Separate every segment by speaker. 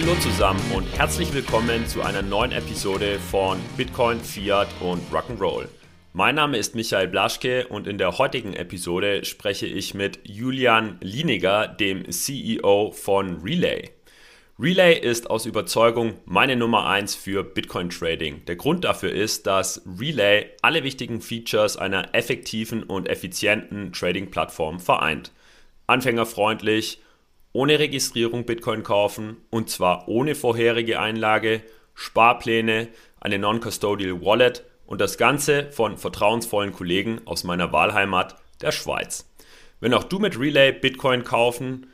Speaker 1: Hallo zusammen und herzlich willkommen zu einer neuen Episode von Bitcoin, Fiat und Rock'n'Roll. Mein Name ist Michael Blaschke und in der heutigen Episode spreche ich mit Julian Lieniger, dem CEO von Relay. Relay ist aus Überzeugung meine Nummer 1 für Bitcoin Trading. Der Grund dafür ist, dass Relay alle wichtigen Features einer effektiven und effizienten Trading-Plattform vereint. Anfängerfreundlich, ohne Registrierung Bitcoin kaufen und zwar ohne vorherige Einlage, Sparpläne, eine Non-Custodial Wallet und das Ganze von vertrauensvollen Kollegen aus meiner Wahlheimat, der Schweiz. Wenn auch du mit Relay Bitcoin kaufen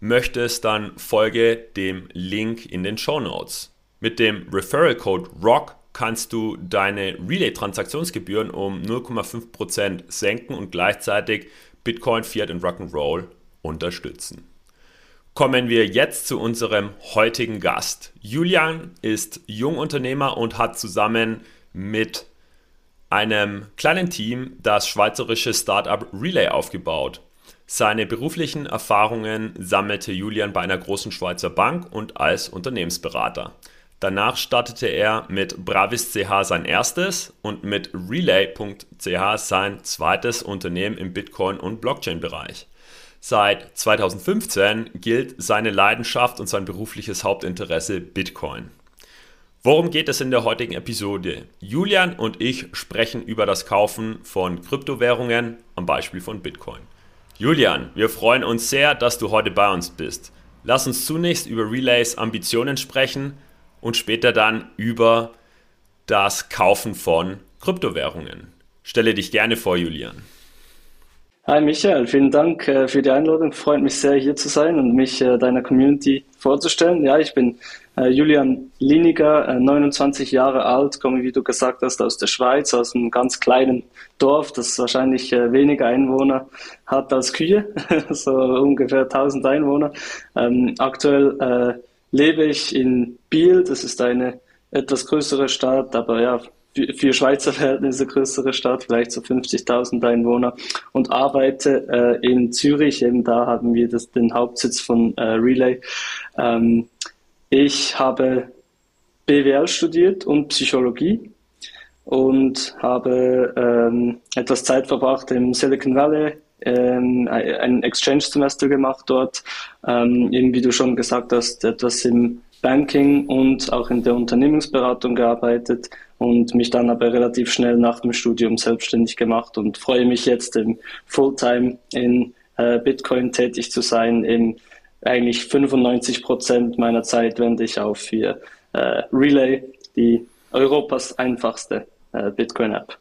Speaker 1: möchtest, dann folge dem Link in den Show Notes. Mit dem Referral Code ROCK kannst du deine Relay-Transaktionsgebühren um 0,5% senken und gleichzeitig Bitcoin, Fiat und Rock'n'Roll unterstützen. Kommen wir jetzt zu unserem heutigen Gast. Julian ist Jungunternehmer und hat zusammen mit einem kleinen Team das schweizerische Startup Relay aufgebaut. Seine beruflichen Erfahrungen sammelte Julian bei einer großen Schweizer Bank und als Unternehmensberater. Danach startete er mit Bravis.ch sein erstes und mit Relay.ch sein zweites Unternehmen im Bitcoin- und Blockchain-Bereich. Seit 2015 gilt seine Leidenschaft und sein berufliches Hauptinteresse Bitcoin. Worum geht es in der heutigen Episode? Julian und ich sprechen über das Kaufen von Kryptowährungen am Beispiel von Bitcoin. Julian, wir freuen uns sehr, dass du heute bei uns bist. Lass uns zunächst über Relays Ambitionen sprechen und später dann über das Kaufen von Kryptowährungen. Stelle dich gerne vor, Julian.
Speaker 2: Hi Michael, vielen Dank äh, für die Einladung. Freut mich sehr, hier zu sein und mich äh, deiner Community vorzustellen. Ja, ich bin äh, Julian Liniger, 29 Jahre alt, komme, wie du gesagt hast, aus der Schweiz, aus einem ganz kleinen Dorf, das wahrscheinlich weniger Einwohner hat als Kühe, so ungefähr 1000 Einwohner. Ähm, aktuell lebe ich in Biel, das ist eine etwas größere Stadt, aber ja, für Schweizer Verhältnisse größere Stadt, vielleicht so 50.000 Einwohner und arbeite äh, in Zürich. Eben da haben wir das, den Hauptsitz von äh, Relay. Ähm, ich habe BWL studiert und Psychologie und habe ähm, etwas Zeit verbracht im Silicon Valley, ähm, ein Exchange-Semester gemacht dort, ähm, eben wie du schon gesagt hast, etwas im Banking und auch in der Unternehmensberatung gearbeitet und mich dann aber relativ schnell nach dem Studium selbstständig gemacht und freue mich jetzt im Fulltime in äh, Bitcoin tätig zu sein. In eigentlich 95 Prozent meiner Zeit wende ich auf für äh, Relay, die Europas einfachste äh, Bitcoin-App.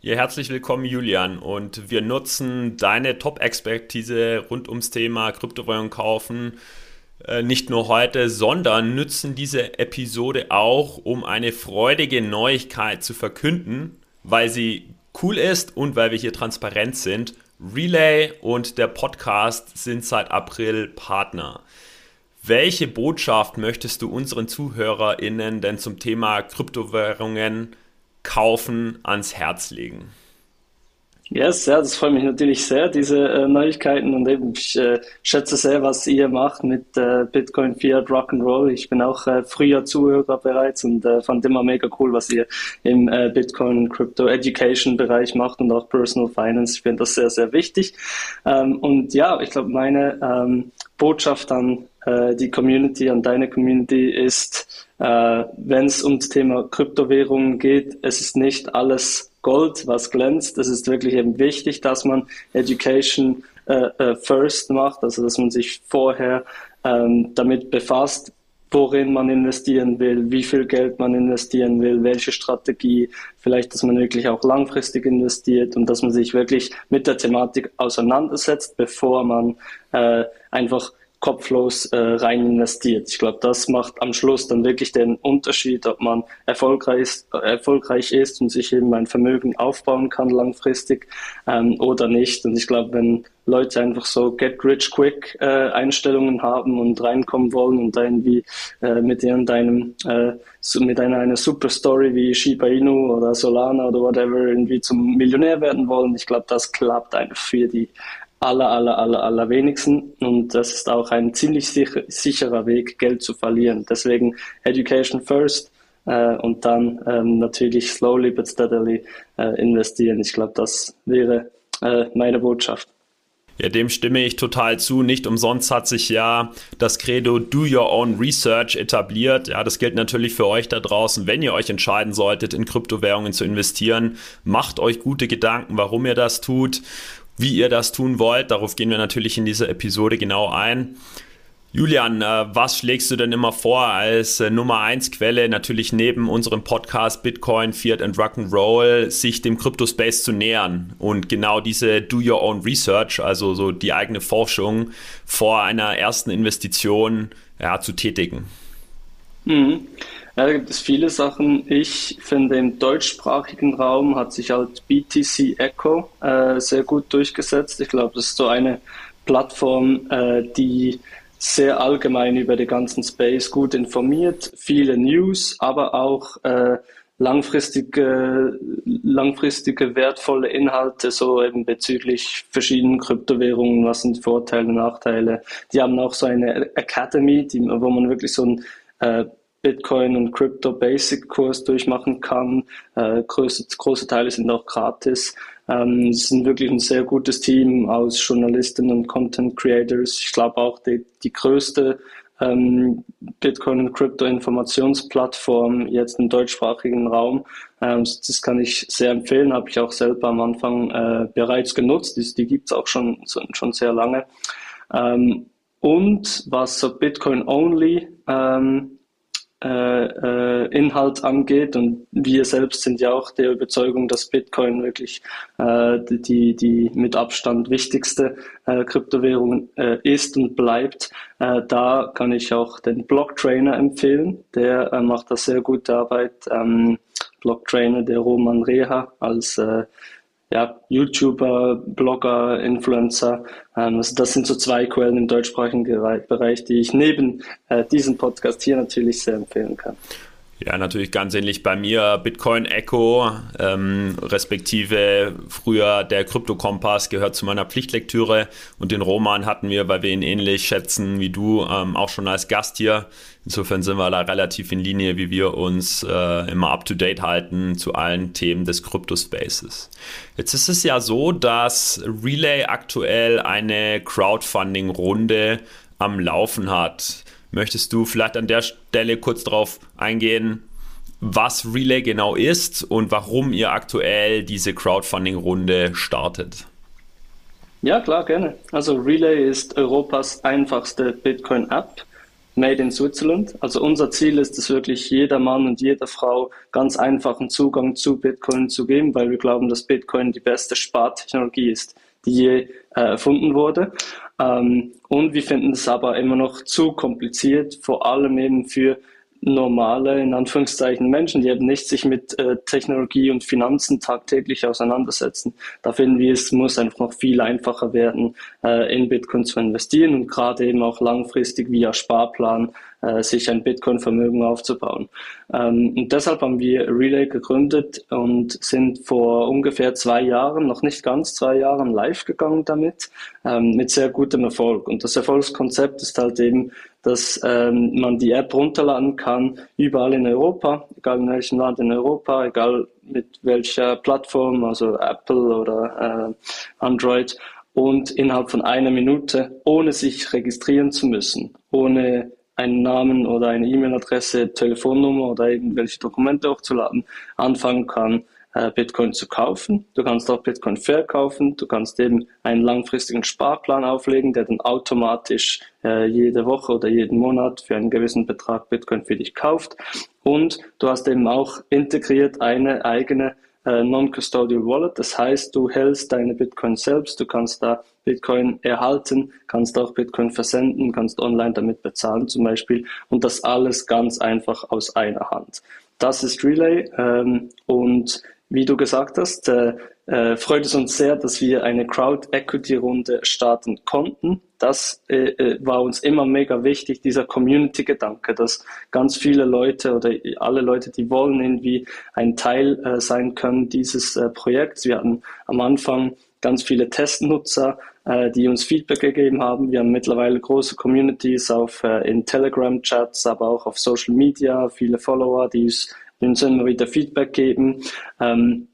Speaker 1: Ja, herzlich willkommen, Julian. Und wir nutzen deine Top-Expertise rund ums Thema Kryptowährung kaufen nicht nur heute, sondern nützen diese Episode auch, um eine freudige Neuigkeit zu verkünden, weil sie cool ist und weil wir hier transparent sind. Relay und der Podcast sind seit April Partner. Welche Botschaft möchtest du unseren ZuhörerInnen denn zum Thema Kryptowährungen kaufen ans Herz legen?
Speaker 2: Yes, ja, das freut mich natürlich sehr, diese äh, Neuigkeiten und eben ich äh, schätze sehr, was ihr macht mit äh, Bitcoin, Fiat, Rock'n'Roll. Ich bin auch äh, früher Zuhörer bereits und äh, fand immer mega cool, was ihr im äh, Bitcoin Crypto Education Bereich macht und auch Personal Finance. Ich finde das sehr, sehr wichtig. Ähm, und ja, ich glaube, meine ähm, Botschaft an die Community, an deine Community ist, wenn es ums Thema Kryptowährungen geht, es ist nicht alles Gold, was glänzt. Es ist wirklich eben wichtig, dass man Education äh, äh, first macht, also dass man sich vorher ähm, damit befasst, worin man investieren will, wie viel Geld man investieren will, welche Strategie, vielleicht, dass man wirklich auch langfristig investiert und dass man sich wirklich mit der Thematik auseinandersetzt, bevor man äh, einfach kopflos äh, rein investiert. Ich glaube, das macht am Schluss dann wirklich den Unterschied, ob man erfolgreich ist, äh, erfolgreich ist und sich eben ein Vermögen aufbauen kann langfristig ähm, oder nicht. Und ich glaube, wenn Leute einfach so get rich quick äh, Einstellungen haben und reinkommen wollen und irgendwie äh, mit irgendeinem äh, mit einer, einer super Story wie Shiba Inu oder Solana oder whatever irgendwie zum Millionär werden wollen. Ich glaube, das klappt einfach für die aller, aller, aller, aller wenigsten und das ist auch ein ziemlich sicher, sicherer Weg, Geld zu verlieren. Deswegen Education first äh, und dann ähm, natürlich slowly but steadily äh, investieren. Ich glaube, das wäre äh, meine Botschaft.
Speaker 1: Ja, dem stimme ich total zu. Nicht umsonst hat sich ja das Credo Do Your Own Research etabliert. Ja, das gilt natürlich für euch da draußen. Wenn ihr euch entscheiden solltet, in Kryptowährungen zu investieren, macht euch gute Gedanken, warum ihr das tut, wie ihr das tun wollt. Darauf gehen wir natürlich in dieser Episode genau ein. Julian, äh, was schlägst du denn immer vor als äh, Nummer 1 Quelle, natürlich neben unserem Podcast Bitcoin, Fiat and Rock'n'Roll, sich dem Crypto-Space zu nähern und genau diese Do Your Own Research, also so die eigene Forschung vor einer ersten Investition ja, zu tätigen?
Speaker 2: Mhm. Ja, da gibt es viele Sachen. Ich finde, im deutschsprachigen Raum hat sich halt BTC Echo äh, sehr gut durchgesetzt. Ich glaube, das ist so eine Plattform, äh, die sehr allgemein über den ganzen Space gut informiert, viele News, aber auch äh, langfristige, langfristige wertvolle Inhalte, so eben bezüglich verschiedenen Kryptowährungen, was sind Vorteile, Nachteile. Die haben auch so eine Academy, die, wo man wirklich so ein äh, Bitcoin und Crypto Basic Kurs durchmachen kann. Äh, große, große Teile sind auch gratis. Ähm, es ist wirklich ein sehr gutes Team aus Journalisten und Content Creators. Ich glaube auch die, die größte ähm, Bitcoin und Crypto Informationsplattform jetzt im deutschsprachigen Raum. Ähm, das kann ich sehr empfehlen, habe ich auch selber am Anfang äh, bereits genutzt. Die, die gibt es auch schon, schon sehr lange. Ähm, und was so Bitcoin Only ähm, äh, äh, Inhalt angeht. Und wir selbst sind ja auch der Überzeugung, dass Bitcoin wirklich äh, die, die mit Abstand wichtigste äh, Kryptowährung äh, ist und bleibt. Äh, da kann ich auch den Blocktrainer empfehlen. Der äh, macht da sehr gute Arbeit. Ähm, Blocktrainer, der Roman Reha als äh, ja, YouTuber, Blogger, Influencer. Also das sind so zwei Quellen im deutschsprachigen Bereich, die ich neben äh, diesem Podcast hier natürlich sehr empfehlen kann.
Speaker 1: Ja, natürlich ganz ähnlich bei mir. Bitcoin Echo, ähm, respektive früher der Krypto-Kompass gehört zu meiner Pflichtlektüre und den Roman hatten wir, weil wir ihn ähnlich schätzen wie du, ähm, auch schon als Gast hier. Insofern sind wir da relativ in Linie, wie wir uns äh, immer up-to-date halten zu allen Themen des Krypto-Spaces. Jetzt ist es ja so, dass Relay aktuell eine Crowdfunding-Runde am Laufen hat. Möchtest du vielleicht an der Stelle kurz darauf eingehen, was Relay genau ist und warum ihr aktuell diese Crowdfunding-Runde startet?
Speaker 2: Ja, klar, gerne. Also Relay ist Europas einfachste Bitcoin-App, made in Switzerland. Also unser Ziel ist es wirklich, jeder Mann und jeder Frau ganz einfachen Zugang zu Bitcoin zu geben, weil wir glauben, dass Bitcoin die beste Spartechnologie ist, die je äh, erfunden wurde. Ähm, und wir finden es aber immer noch zu kompliziert, vor allem eben für normale, in Anführungszeichen, Menschen, die eben nicht sich mit äh, Technologie und Finanzen tagtäglich auseinandersetzen. Da finden wir, es muss einfach noch viel einfacher werden, äh, in Bitcoin zu investieren und gerade eben auch langfristig via Sparplan äh, sich ein Bitcoin-Vermögen aufzubauen. Ähm, und deshalb haben wir Relay gegründet und sind vor ungefähr zwei Jahren, noch nicht ganz zwei Jahren, live gegangen damit, ähm, mit sehr gutem Erfolg. Und das Erfolgskonzept ist halt eben, dass ähm, man die App runterladen kann, überall in Europa, egal in welchem Land in Europa, egal mit welcher Plattform, also Apple oder äh, Android, und innerhalb von einer Minute, ohne sich registrieren zu müssen, ohne einen Namen oder eine E-Mail-Adresse, Telefonnummer oder irgendwelche Dokumente hochzuladen, anfangen kann, äh, Bitcoin zu kaufen. Du kannst auch Bitcoin verkaufen. Du kannst eben einen langfristigen Sparplan auflegen, der dann automatisch äh, jede Woche oder jeden Monat für einen gewissen Betrag Bitcoin für dich kauft. Und du hast eben auch integriert eine eigene äh, Non-Custodial Wallet. Das heißt, du hältst deine Bitcoin selbst, du kannst da Bitcoin erhalten, kannst auch Bitcoin versenden, kannst online damit bezahlen zum Beispiel und das alles ganz einfach aus einer Hand. Das ist Relay ähm, und wie du gesagt hast, äh, äh, freut es uns sehr, dass wir eine Crowd Equity Runde starten konnten. Das äh, äh, war uns immer mega wichtig, dieser Community-Gedanke, dass ganz viele Leute oder alle Leute, die wollen, irgendwie ein Teil äh, sein können dieses Projekts. Wir hatten am Anfang ganz viele Testnutzer, die uns Feedback gegeben haben. Wir haben mittlerweile große Communities auf, in Telegram-Chats, aber auch auf Social Media, viele Follower, die uns, die uns immer wieder Feedback geben. Ähm,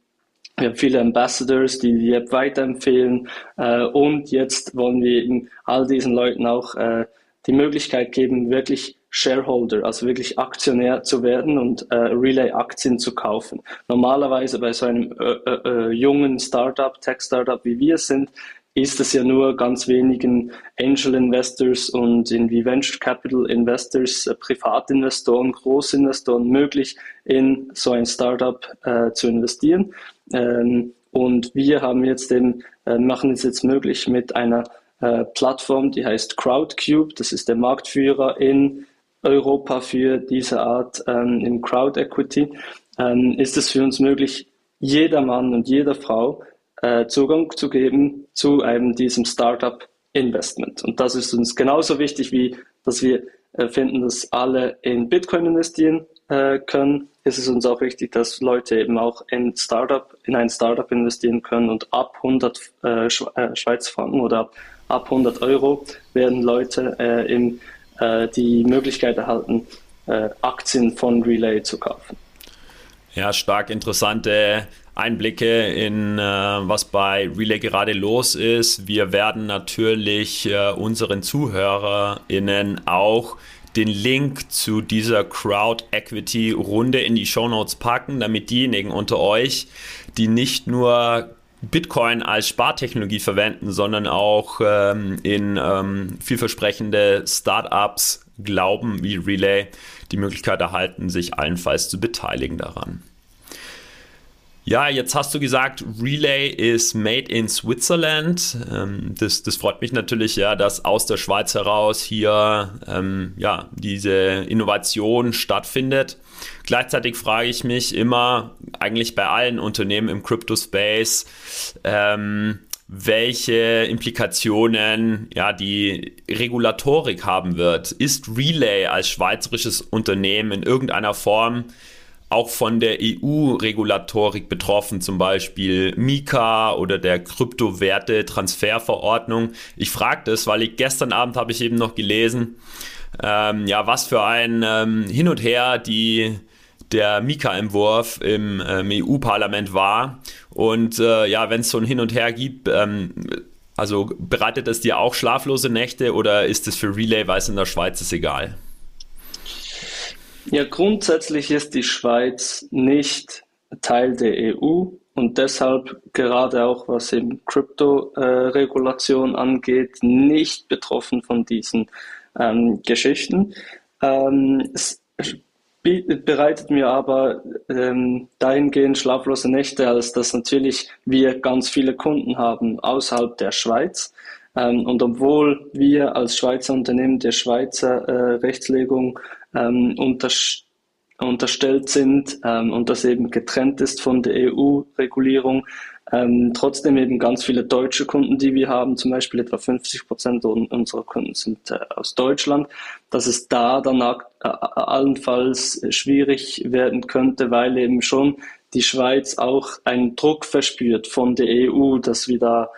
Speaker 2: wir haben viele Ambassadors, die die App weiterempfehlen. Äh, und jetzt wollen wir eben all diesen Leuten auch äh, die Möglichkeit geben, wirklich Shareholder, also wirklich Aktionär zu werden und äh, Relay-Aktien zu kaufen. Normalerweise bei so einem äh, äh, äh, jungen Startup, Tech-Startup wie wir sind, ist es ja nur ganz wenigen Angel Investors und irgendwie Venture Capital Investors, äh, Privatinvestoren, Großinvestoren möglich, in so ein Startup äh, zu investieren. Ähm, und wir haben jetzt eben, äh, machen es jetzt möglich mit einer äh, Plattform, die heißt Crowdcube. Das ist der Marktführer in Europa für diese Art ähm, in Crowd Equity. Ähm, ist es für uns möglich, jeder Mann und jeder Frau äh, Zugang zu geben zu einem diesem Startup Investment. Und das ist uns genauso wichtig wie, dass wir äh, finden, dass alle in Bitcoin investieren äh, können. Ist es uns auch wichtig, dass Leute eben auch in Startup, in ein Startup investieren können und ab 100 äh, Schweizer Franken oder ab ab 100 Euro werden Leute die Möglichkeit erhalten, Aktien von Relay zu kaufen.
Speaker 1: Ja, stark interessante Einblicke in, äh, was bei Relay gerade los ist. Wir werden natürlich äh, unseren ZuhörerInnen auch den Link zu dieser Crowd Equity Runde in die Show Notes packen, damit diejenigen unter euch, die nicht nur Bitcoin als Spartechnologie verwenden, sondern auch ähm, in ähm, vielversprechende Startups glauben, wie Relay, die Möglichkeit erhalten, sich allenfalls zu beteiligen daran. Ja, jetzt hast du gesagt, Relay ist made in Switzerland. Ähm, das, das freut mich natürlich, ja, dass aus der Schweiz heraus hier ähm, ja, diese Innovation stattfindet. Gleichzeitig frage ich mich immer, eigentlich bei allen Unternehmen im Crypto-Space, ähm, welche Implikationen ja die Regulatorik haben wird. Ist Relay als schweizerisches Unternehmen in irgendeiner Form auch von der EU-Regulatorik betroffen, zum Beispiel Mika oder der Kryptowerte-Transferverordnung. Ich frage das, weil ich gestern Abend habe ich eben noch gelesen, ähm, ja, was für ein ähm, Hin und Her die der Mika-Entwurf im ähm, EU-Parlament war. Und äh, ja, wenn es so ein Hin und Her gibt, ähm, also bereitet es dir auch schlaflose Nächte oder ist es für Relay, weil es in der Schweiz ist, egal?
Speaker 2: Ja, grundsätzlich ist die Schweiz nicht Teil der EU und deshalb gerade auch was eben Krypto-Regulation angeht, nicht betroffen von diesen ähm, Geschichten. Ähm, bereitet mir aber ähm, dahingehend schlaflose Nächte, als dass natürlich wir ganz viele Kunden haben außerhalb der Schweiz. Ähm, und obwohl wir als Schweizer Unternehmen der Schweizer äh, Rechtslegung ähm, unterstellt sind ähm, und das eben getrennt ist von der EU-Regulierung. Ähm, trotzdem eben ganz viele deutsche Kunden, die wir haben, zum Beispiel etwa 50 Prozent unserer Kunden sind äh, aus Deutschland, dass es da dann äh, allenfalls schwierig werden könnte, weil eben schon die Schweiz auch einen Druck verspürt von der EU, dass wir da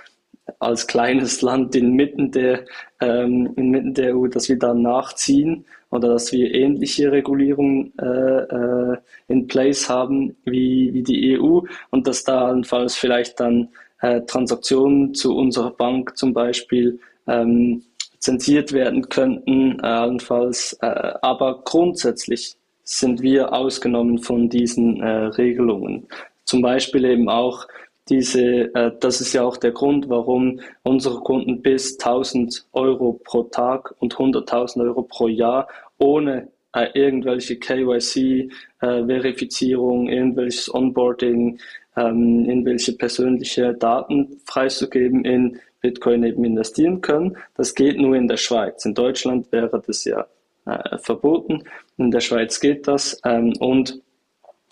Speaker 2: als kleines Land inmitten der, ähm, inmitten der EU, dass wir da nachziehen oder dass wir ähnliche Regulierungen äh, äh, in place haben wie, wie die EU und dass da allenfalls vielleicht dann äh, Transaktionen zu unserer Bank zum Beispiel ähm, zensiert werden könnten, äh, allenfalls. Äh, aber grundsätzlich sind wir ausgenommen von diesen äh, Regelungen. Zum Beispiel eben auch diese, äh, das ist ja auch der Grund, warum unsere Kunden bis 1000 Euro pro Tag und 100.000 Euro pro Jahr ohne äh, irgendwelche KYC-Verifizierung, äh, irgendwelches Onboarding, ähm, irgendwelche persönliche Daten freizugeben in Bitcoin eben investieren können. Das geht nur in der Schweiz. In Deutschland wäre das ja äh, verboten. In der Schweiz geht das. Ähm, und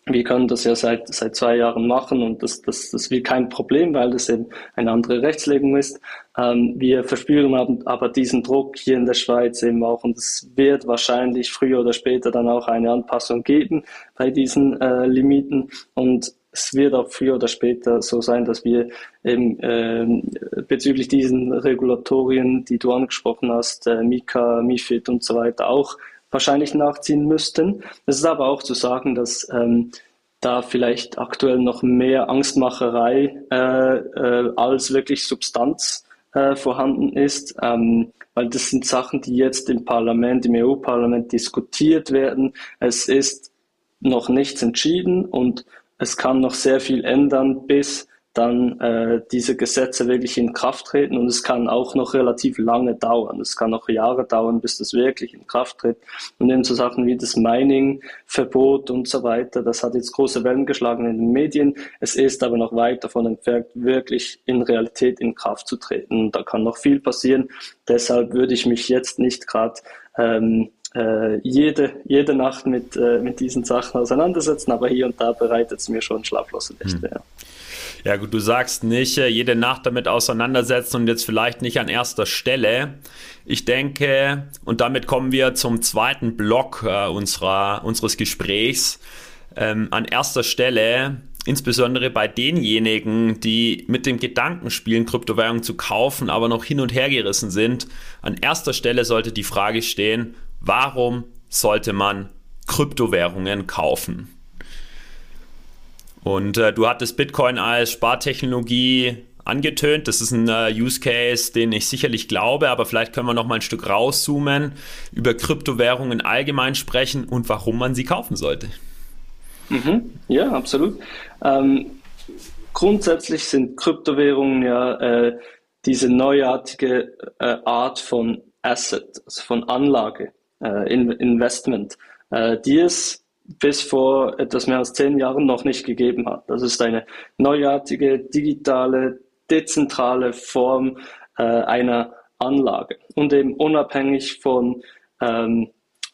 Speaker 2: wir können das ja seit, seit zwei Jahren machen und das, das, das wird kein Problem, weil das eben eine andere Rechtslegung ist. Ähm, wir verspüren aber diesen Druck hier in der Schweiz eben auch und es wird wahrscheinlich früher oder später dann auch eine Anpassung geben bei diesen äh, Limiten und es wird auch früher oder später so sein, dass wir eben äh, bezüglich diesen Regulatorien, die du angesprochen hast, äh, Mika, MIFID und so weiter, auch wahrscheinlich nachziehen müssten. Es ist aber auch zu sagen, dass ähm, da vielleicht aktuell noch mehr Angstmacherei äh, äh, als wirklich Substanz äh, vorhanden ist, ähm, weil das sind Sachen, die jetzt im Parlament, im EU-Parlament diskutiert werden. Es ist noch nichts entschieden und es kann noch sehr viel ändern, bis dann äh, diese Gesetze wirklich in Kraft treten und es kann auch noch relativ lange dauern. Es kann noch Jahre dauern, bis das wirklich in Kraft tritt. Und eben so Sachen wie das Mining-Verbot und so weiter, das hat jetzt große Wellen geschlagen in den Medien. Es ist aber noch weit davon entfernt, wirklich in Realität in Kraft zu treten. Da kann noch viel passieren. Deshalb würde ich mich jetzt nicht gerade ähm, äh, jede, jede Nacht mit, äh, mit diesen Sachen auseinandersetzen, aber hier und da bereitet es mir schon schlaflose Nächte. Hm. Ja.
Speaker 1: Ja, gut, du sagst nicht, äh, jede Nacht damit auseinandersetzen und jetzt vielleicht nicht an erster Stelle. Ich denke, und damit kommen wir zum zweiten Block äh, unserer, unseres Gesprächs. Ähm, an erster Stelle, insbesondere bei denjenigen, die mit dem Gedanken spielen, Kryptowährungen zu kaufen, aber noch hin und her gerissen sind, an erster Stelle sollte die Frage stehen, warum sollte man Kryptowährungen kaufen? Und äh, du hattest Bitcoin als Spartechnologie angetönt. Das ist ein äh, Use Case, den ich sicherlich glaube, aber vielleicht können wir noch mal ein Stück rauszoomen, über Kryptowährungen allgemein sprechen und warum man sie kaufen sollte.
Speaker 2: Mhm. Ja, absolut. Ähm, grundsätzlich sind Kryptowährungen ja äh, diese neuartige äh, Art von Asset, also von Anlage, äh, Investment, äh, die es bis vor etwas mehr als zehn Jahren noch nicht gegeben hat. Das ist eine neuartige, digitale, dezentrale Form äh, einer Anlage und eben unabhängig von ähm,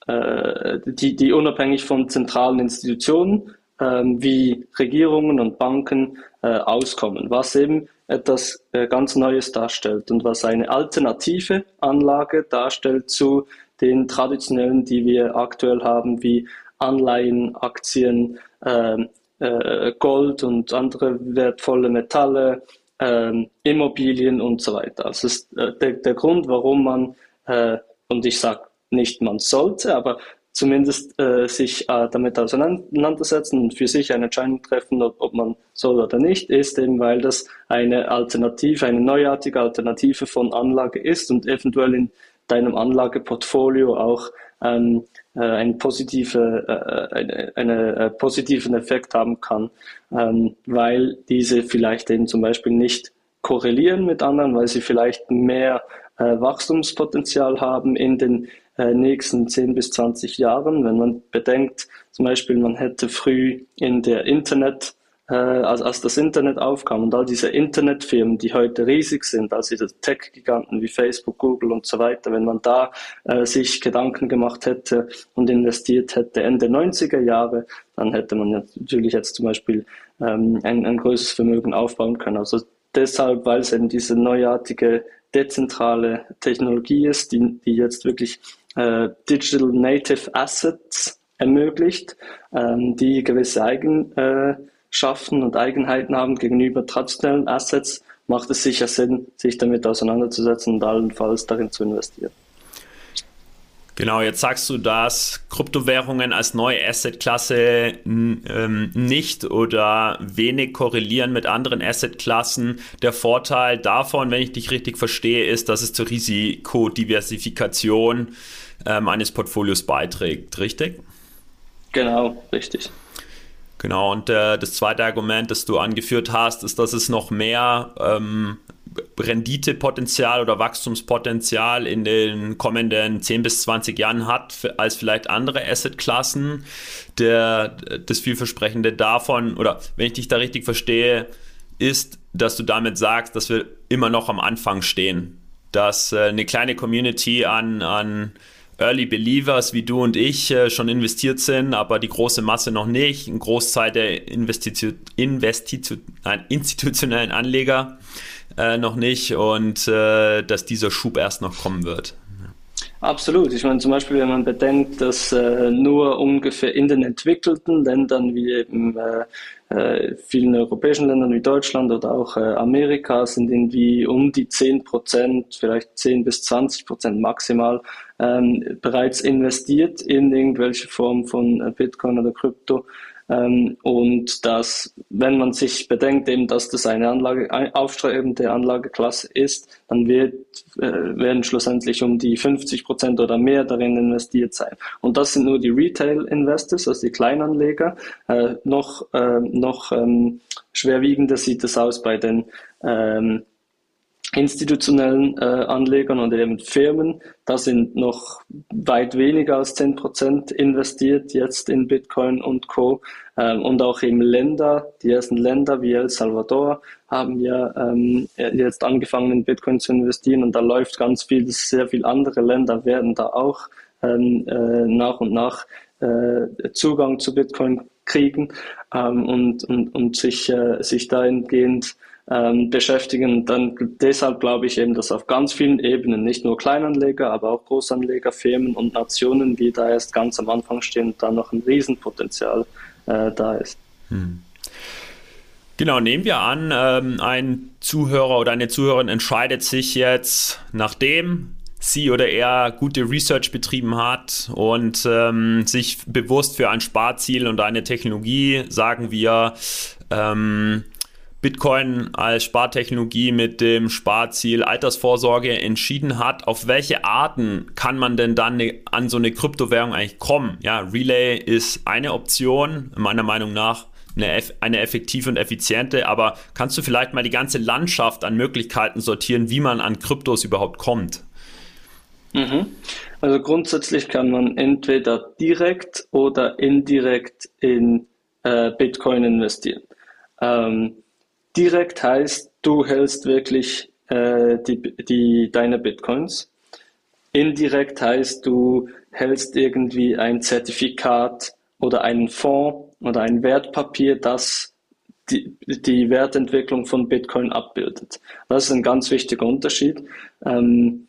Speaker 2: äh, die, die unabhängig von zentralen Institutionen ähm, wie Regierungen und Banken äh, auskommen, was eben etwas äh, ganz Neues darstellt und was eine alternative Anlage darstellt zu den traditionellen, die wir aktuell haben, wie Anleihen, Aktien, äh, äh, Gold und andere wertvolle Metalle, äh, Immobilien und so weiter. Das ist äh, der, der Grund, warum man, äh, und ich sage nicht, man sollte, aber zumindest äh, sich äh, damit auseinandersetzen und für sich eine Entscheidung treffen, ob, ob, man soll oder nicht, ist eben, weil das eine Alternative, eine neuartige Alternative von Anlage ist und eventuell in deinem Anlageportfolio auch ähm, äh, einen, positive, äh, eine, eine, äh, positiven Effekt haben kann, ähm, weil diese vielleicht eben zum Beispiel nicht korrelieren mit anderen, weil sie vielleicht mehr äh, Wachstumspotenzial haben in den äh, nächsten 10 bis 20 Jahren. Wenn man bedenkt, zum Beispiel, man hätte früh in der Internet äh, als, als das Internet aufkam und all diese Internetfirmen, die heute riesig sind, also diese Tech-Giganten wie Facebook, Google und so weiter, wenn man da äh, sich Gedanken gemacht hätte und investiert hätte Ende 90er Jahre, dann hätte man natürlich jetzt zum Beispiel ähm, ein, ein größeres Vermögen aufbauen können. Also deshalb, weil es eben diese neuartige dezentrale Technologie ist, die, die jetzt wirklich äh, Digital Native Assets ermöglicht, ähm, die gewisse Eigen, äh, schaffen und Eigenheiten haben gegenüber traditionellen Assets, macht es sicher Sinn, sich damit auseinanderzusetzen und allenfalls darin zu investieren.
Speaker 1: Genau, jetzt sagst du, dass Kryptowährungen als neue Assetklasse ähm, nicht oder wenig korrelieren mit anderen Assetklassen. Der Vorteil davon, wenn ich dich richtig verstehe, ist, dass es zur Risikodiversifikation ähm, eines Portfolios beiträgt, richtig?
Speaker 2: Genau, richtig.
Speaker 1: Genau, und äh, das zweite Argument, das du angeführt hast, ist, dass es noch mehr ähm, Renditepotenzial oder Wachstumspotenzial in den kommenden 10 bis 20 Jahren hat als vielleicht andere Assetklassen. Der, das vielversprechende davon, oder wenn ich dich da richtig verstehe, ist, dass du damit sagst, dass wir immer noch am Anfang stehen. Dass äh, eine kleine Community an, an Early Believers wie du und ich äh, schon investiert sind, aber die große Masse noch nicht. Ein Großteil der Investition, Investition, institutionellen Anleger äh, noch nicht und äh, dass dieser Schub erst noch kommen wird.
Speaker 2: Absolut. Ich meine zum Beispiel, wenn man bedenkt, dass äh, nur ungefähr in den entwickelten Ländern wie eben äh, äh, vielen europäischen Ländern wie Deutschland oder auch äh, Amerika sind irgendwie um die 10 Prozent, vielleicht 10 bis 20 Prozent maximal ähm, bereits investiert in irgendwelche Form von äh, Bitcoin oder Krypto. Ähm, und dass, wenn man sich bedenkt, eben, dass das eine Anlage, eine aufstrebende Anlageklasse ist, dann wird, äh, werden schlussendlich um die 50 Prozent oder mehr darin investiert sein. Und das sind nur die Retail-Investors, also die Kleinanleger. Äh, noch äh, noch ähm, schwerwiegender sieht es aus bei den ähm, institutionellen äh, Anlegern und eben Firmen, da sind noch weit weniger als 10 Prozent investiert jetzt in Bitcoin und Co. Ähm, und auch eben Länder, die ersten Länder wie El Salvador haben ja ähm, jetzt angefangen in Bitcoin zu investieren und da läuft ganz viel, sehr viele andere Länder werden da auch ähm, äh, nach und nach äh, Zugang zu Bitcoin kriegen ähm, und, und, und sich, äh, sich dahingehend ähm, beschäftigen. Dann deshalb glaube ich eben, dass auf ganz vielen Ebenen nicht nur Kleinanleger, aber auch Großanleger, Firmen und Nationen, die da erst ganz am Anfang stehen, da noch ein Riesenpotenzial äh, da ist. Hm.
Speaker 1: Genau, nehmen wir an, ähm, ein Zuhörer oder eine Zuhörerin entscheidet sich jetzt, nachdem sie oder er gute Research betrieben hat und ähm, sich bewusst für ein Sparziel und eine Technologie, sagen wir, ähm, Bitcoin als Spartechnologie mit dem Sparziel Altersvorsorge entschieden hat, auf welche Arten kann man denn dann ne, an so eine Kryptowährung eigentlich kommen? Ja, Relay ist eine Option, meiner Meinung nach eine, eine effektive und effiziente, aber kannst du vielleicht mal die ganze Landschaft an Möglichkeiten sortieren, wie man an Kryptos überhaupt kommt?
Speaker 2: Mhm. Also grundsätzlich kann man entweder direkt oder indirekt in äh, Bitcoin investieren. Ähm, Direkt heißt, du hältst wirklich äh, die, die, deine Bitcoins. Indirekt heißt, du hältst irgendwie ein Zertifikat oder einen Fonds oder ein Wertpapier, das die, die Wertentwicklung von Bitcoin abbildet. Das ist ein ganz wichtiger Unterschied. Ähm,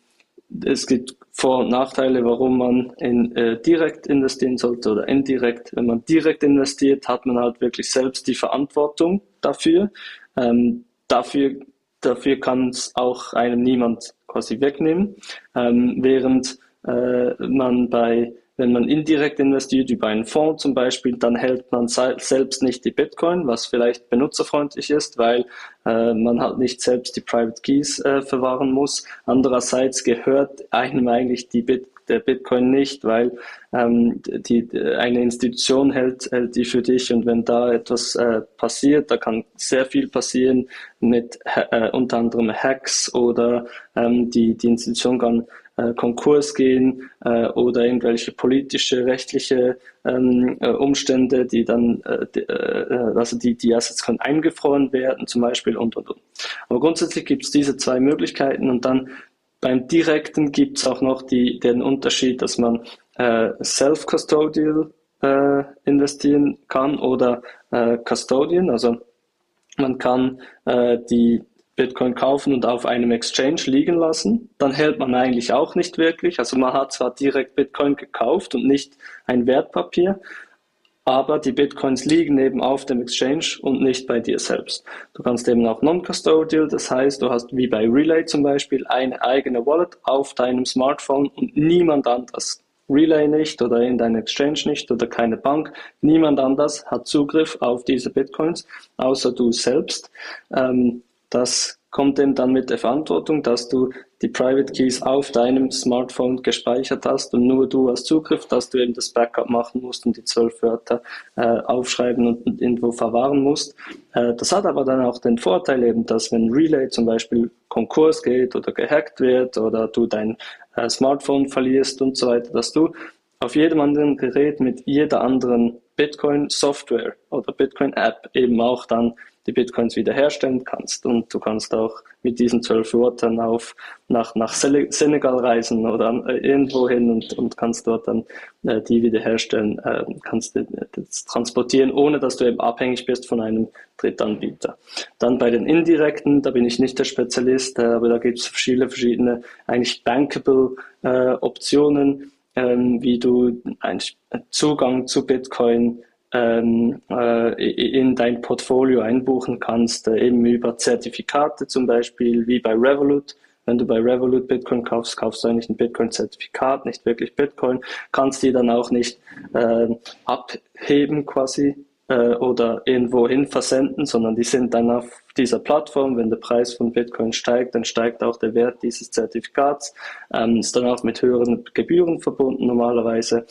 Speaker 2: es gibt Vor- und Nachteile, warum man in, äh, direkt investieren sollte oder indirekt. Wenn man direkt investiert, hat man halt wirklich selbst die Verantwortung dafür. Ähm, dafür, dafür kann es auch einem niemand quasi wegnehmen, ähm, während äh, man bei wenn man indirekt investiert über einen Fonds zum Beispiel, dann hält man selbst nicht die Bitcoin, was vielleicht benutzerfreundlich ist, weil äh, man halt nicht selbst die Private Keys äh, verwahren muss. Andererseits gehört einem eigentlich die Bit der Bitcoin nicht, weil ähm, die, eine Institution hält, hält die für dich und wenn da etwas äh, passiert, da kann sehr viel passieren mit äh, unter anderem Hacks oder ähm, die, die Institution kann äh, Konkurs gehen äh, oder irgendwelche politische, rechtliche ähm, äh, Umstände, die dann, äh, die, äh, also die, die Assets können eingefroren werden zum Beispiel und, und, und. Aber grundsätzlich gibt es diese zwei Möglichkeiten und dann beim Direkten gibt es auch noch die, den Unterschied, dass man äh, self-custodial äh, investieren kann oder äh, Custodian. Also man kann äh, die Bitcoin kaufen und auf einem Exchange liegen lassen. Dann hält man eigentlich auch nicht wirklich. Also man hat zwar direkt Bitcoin gekauft und nicht ein Wertpapier, aber die Bitcoins liegen eben auf dem Exchange und nicht bei dir selbst. Du kannst eben auch non-custodial, das heißt, du hast wie bei Relay zum Beispiel eine eigene Wallet auf deinem Smartphone und niemand anders. Relay nicht oder in dein Exchange nicht oder keine Bank. Niemand anders hat Zugriff auf diese Bitcoins, außer du selbst. Ähm, das kommt eben dann mit der Verantwortung, dass du die Private Keys auf deinem Smartphone gespeichert hast und nur du hast Zugriff, dass du eben das Backup machen musst und die zwölf Wörter äh, aufschreiben und irgendwo verwahren musst. Äh, das hat aber dann auch den Vorteil eben, dass wenn Relay zum Beispiel Konkurs geht oder gehackt wird oder du dein äh, Smartphone verlierst und so weiter, dass du auf jedem anderen Gerät mit jeder anderen Bitcoin Software oder Bitcoin App eben auch dann die Bitcoins wiederherstellen kannst. Und du kannst auch mit diesen zwölf Wörtern auf, nach, nach Senegal reisen oder äh, irgendwo hin und, und kannst dort dann äh, die wiederherstellen, äh, kannst das transportieren, ohne dass du eben abhängig bist von einem Drittanbieter. Dann bei den indirekten, da bin ich nicht der Spezialist, äh, aber da gibt es viele verschiedene eigentlich bankable äh, Optionen, ähm, wie du einen Zugang zu Bitcoin ähm, äh, in dein Portfolio einbuchen kannst, äh, eben über Zertifikate zum Beispiel, wie bei Revolut. Wenn du bei Revolut Bitcoin kaufst, kaufst du eigentlich ein Bitcoin-Zertifikat, nicht wirklich Bitcoin, kannst die dann auch nicht äh, abheben quasi äh, oder irgendwo hin versenden, sondern die sind dann auf dieser Plattform. Wenn der Preis von Bitcoin steigt, dann steigt auch der Wert dieses Zertifikats. Ähm, ist dann auch mit höheren Gebühren verbunden normalerweise.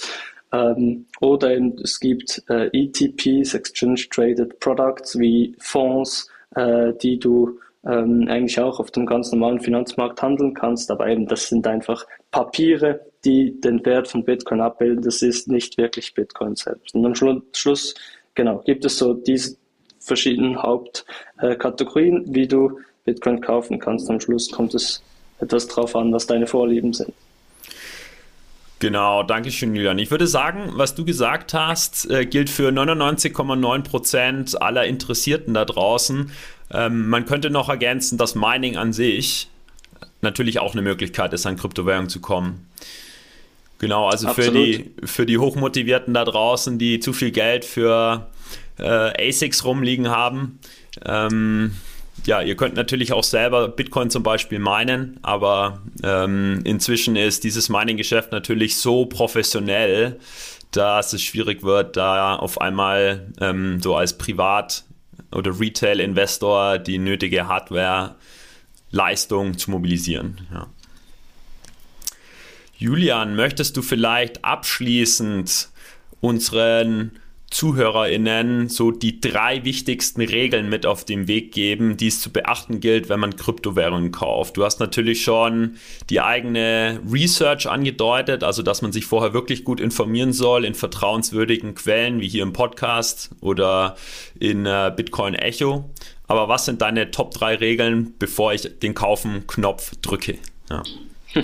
Speaker 2: Ähm, oder eben, es gibt äh, ETPs, Exchange Traded Products, wie Fonds, äh, die du ähm, eigentlich auch auf dem ganz normalen Finanzmarkt handeln kannst, aber eben das sind einfach Papiere, die den Wert von Bitcoin abbilden. Das ist nicht wirklich Bitcoin selbst. Und am Schluss, genau, gibt es so diese verschiedenen Hauptkategorien, wie du Bitcoin kaufen kannst. Am Schluss kommt es etwas drauf an, was deine Vorlieben sind.
Speaker 1: Genau, danke schön, Julian. Ich würde sagen, was du gesagt hast, äh, gilt für 99,9 Prozent aller Interessierten da draußen. Ähm, man könnte noch ergänzen, dass Mining an sich natürlich auch eine Möglichkeit ist, an Kryptowährungen zu kommen. Genau, also für die, für die Hochmotivierten da draußen, die zu viel Geld für äh, ASICs rumliegen haben. Ähm, ja, ihr könnt natürlich auch selber Bitcoin zum Beispiel meinen, aber ähm, inzwischen ist dieses Mining-Geschäft natürlich so professionell, dass es schwierig wird, da auf einmal ähm, so als Privat- oder Retail-Investor die nötige Hardware-Leistung zu mobilisieren. Ja. Julian, möchtest du vielleicht abschließend unseren ZuhörerInnen so die drei wichtigsten Regeln mit auf den Weg geben, die es zu beachten gilt, wenn man Kryptowährungen kauft. Du hast natürlich schon die eigene Research angedeutet, also dass man sich vorher wirklich gut informieren soll in vertrauenswürdigen Quellen wie hier im Podcast oder in äh, Bitcoin Echo. Aber was sind deine Top drei Regeln, bevor ich den Kaufen-Knopf drücke?
Speaker 2: Ja,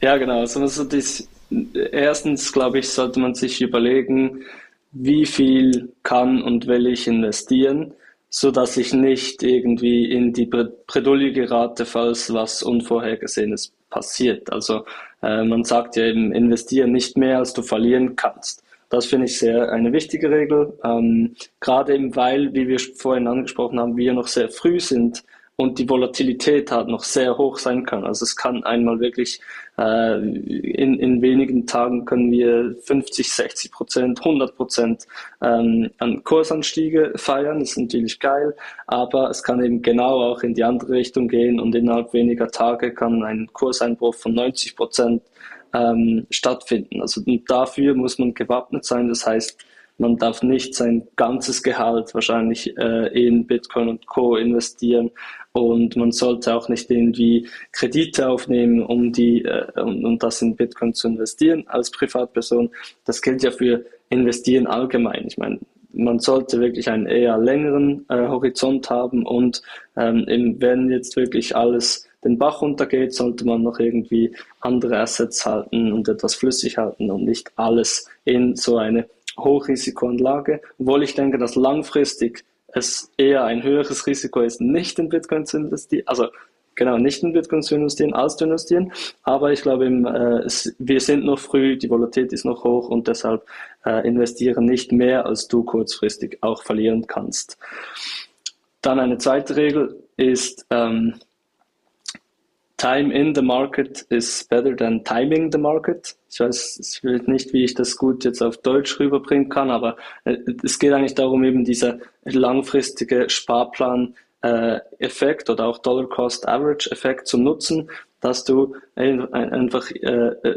Speaker 2: ja genau. Also, das, erstens, glaube ich, sollte man sich überlegen, wie viel kann und will ich investieren, so dass ich nicht irgendwie in die Bredouille gerate, falls was Unvorhergesehenes passiert. Also äh, man sagt ja eben, investieren nicht mehr, als du verlieren kannst. Das finde ich sehr eine wichtige Regel, ähm, gerade eben weil, wie wir vorhin angesprochen haben, wir noch sehr früh sind und die Volatilität halt noch sehr hoch sein kann. Also es kann einmal wirklich äh, in, in wenigen Tagen können wir 50, 60 Prozent, 100 Prozent ähm, an Kursanstiege feiern. Das ist natürlich geil, aber es kann eben genau auch in die andere Richtung gehen und innerhalb weniger Tage kann ein Kurseinbruch von 90 Prozent ähm, stattfinden. Also dafür muss man gewappnet sein. Das heißt, man darf nicht sein ganzes Gehalt wahrscheinlich äh, in Bitcoin und Co. investieren und man sollte auch nicht irgendwie Kredite aufnehmen, um die äh, um, um das in Bitcoin zu investieren als Privatperson. Das gilt ja für Investieren allgemein. Ich meine, man sollte wirklich einen eher längeren äh, Horizont haben und ähm, eben, wenn jetzt wirklich alles den Bach runtergeht, sollte man noch irgendwie andere Assets halten und etwas flüssig halten und nicht alles in so eine Hochrisikoanlage, obwohl ich denke, dass langfristig es eher ein höheres Risiko ist, nicht in Bitcoin zu investieren, also genau, nicht in Bitcoin zu investieren, als zu investieren. Aber ich glaube, äh, es, wir sind noch früh, die Volatilität ist noch hoch und deshalb äh, investieren nicht mehr, als du kurzfristig auch verlieren kannst. Dann eine zweite Regel ist, ähm, Time in the market is better than timing the market. Ich weiß nicht, wie ich das gut jetzt auf Deutsch rüberbringen kann, aber äh, es geht eigentlich darum, eben dieser langfristige Sparplan-Effekt äh, oder auch Dollar Cost Average Effekt zu nutzen, dass du einfach äh,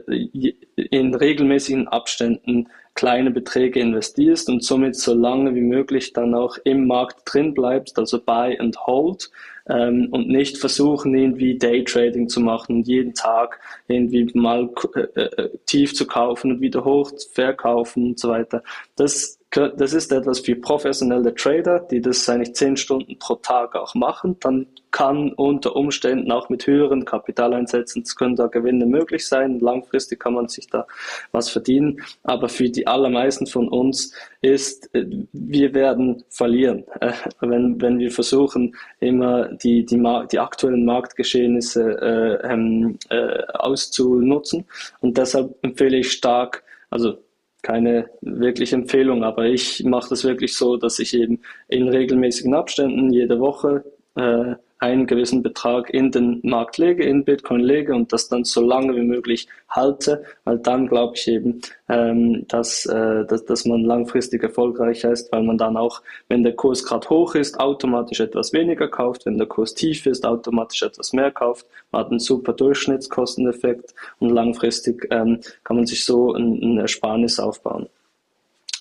Speaker 2: in regelmäßigen Abständen kleine Beträge investierst und somit so lange wie möglich dann auch im Markt drin bleibst, also buy and hold ähm, und nicht versuchen, irgendwie Daytrading zu machen und jeden Tag irgendwie mal äh, äh, tief zu kaufen und wieder hoch zu verkaufen und so weiter. Das das ist etwas für professionelle Trader, die das eigentlich zehn Stunden pro Tag auch machen. Dann kann unter Umständen auch mit höheren Kapitaleinsätzen, es können da Gewinne möglich sein. Langfristig kann man sich da was verdienen. Aber für die allermeisten von uns ist, äh, wir werden verlieren, äh, wenn, wenn wir versuchen, immer die, die, die aktuellen Marktgeschehnisse äh, ähm, äh, auszunutzen. Und deshalb empfehle ich stark, also keine wirkliche Empfehlung, aber ich mache das wirklich so, dass ich eben in regelmäßigen Abständen jede Woche äh, einen gewissen Betrag in den Markt lege, in Bitcoin lege und das dann so lange wie möglich halte, weil dann glaube ich eben, ähm, dass, äh, dass, dass man langfristig erfolgreicher ist, weil man dann auch, wenn der Kurs gerade hoch ist, automatisch etwas weniger kauft, wenn der Kurs tief ist, automatisch etwas mehr kauft. Man hat einen super Durchschnittskosteneffekt und langfristig ähm, kann man sich so ein, ein Ersparnis aufbauen.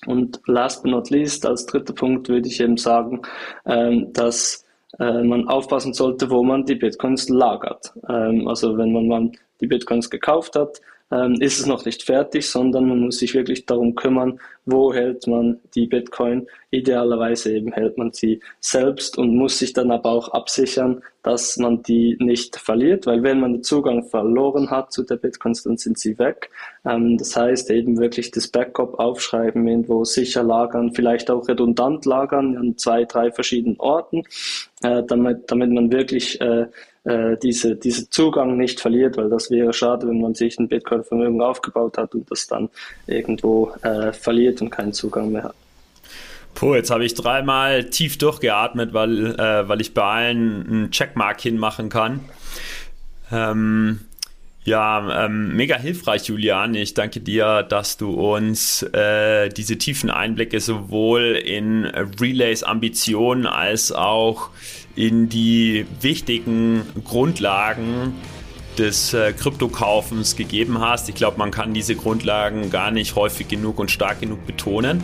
Speaker 2: Und last but not least, als dritter Punkt würde ich eben sagen, ähm, dass äh, man aufpassen sollte, wo man die Bitcoins lagert. Ähm, also wenn man, man die Bitcoins gekauft hat, ist es noch nicht fertig, sondern man muss sich wirklich darum kümmern, wo hält man die Bitcoin. Idealerweise eben hält man sie selbst und muss sich dann aber auch absichern, dass man die nicht verliert, weil wenn man den Zugang verloren hat zu der Bitcoins, dann sind sie weg. Ähm, das heißt eben wirklich das Backup aufschreiben, irgendwo sicher lagern, vielleicht auch redundant lagern an zwei, drei verschiedenen Orten, äh, damit, damit man wirklich äh, äh, diese, diesen Zugang nicht verliert, weil das wäre schade, wenn man sich ein Bitcoin-Vermögen aufgebaut hat und das dann irgendwo äh, verliert und keinen Zugang mehr hat.
Speaker 1: Puh, jetzt habe ich dreimal tief durchgeatmet, weil, äh, weil ich bei allen einen Checkmark hinmachen kann. Ähm, ja, ähm, mega hilfreich, Julian. Ich danke dir, dass du uns äh, diese tiefen Einblicke sowohl in Relays Ambitionen als auch in die wichtigen Grundlagen des äh, Kryptokaufens gegeben hast. Ich glaube, man kann diese Grundlagen gar nicht häufig genug und stark genug betonen.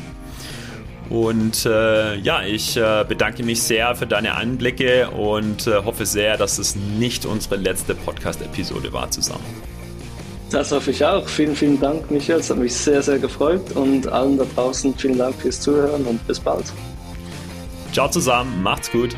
Speaker 1: Und äh, ja, ich äh, bedanke mich sehr für deine Anblicke und äh, hoffe sehr, dass es nicht unsere letzte Podcast-Episode war zusammen.
Speaker 2: Das hoffe ich auch. Vielen, vielen Dank, Michael. Es hat mich sehr, sehr gefreut und allen da draußen vielen Dank fürs Zuhören und bis bald.
Speaker 1: Ciao zusammen, macht's gut.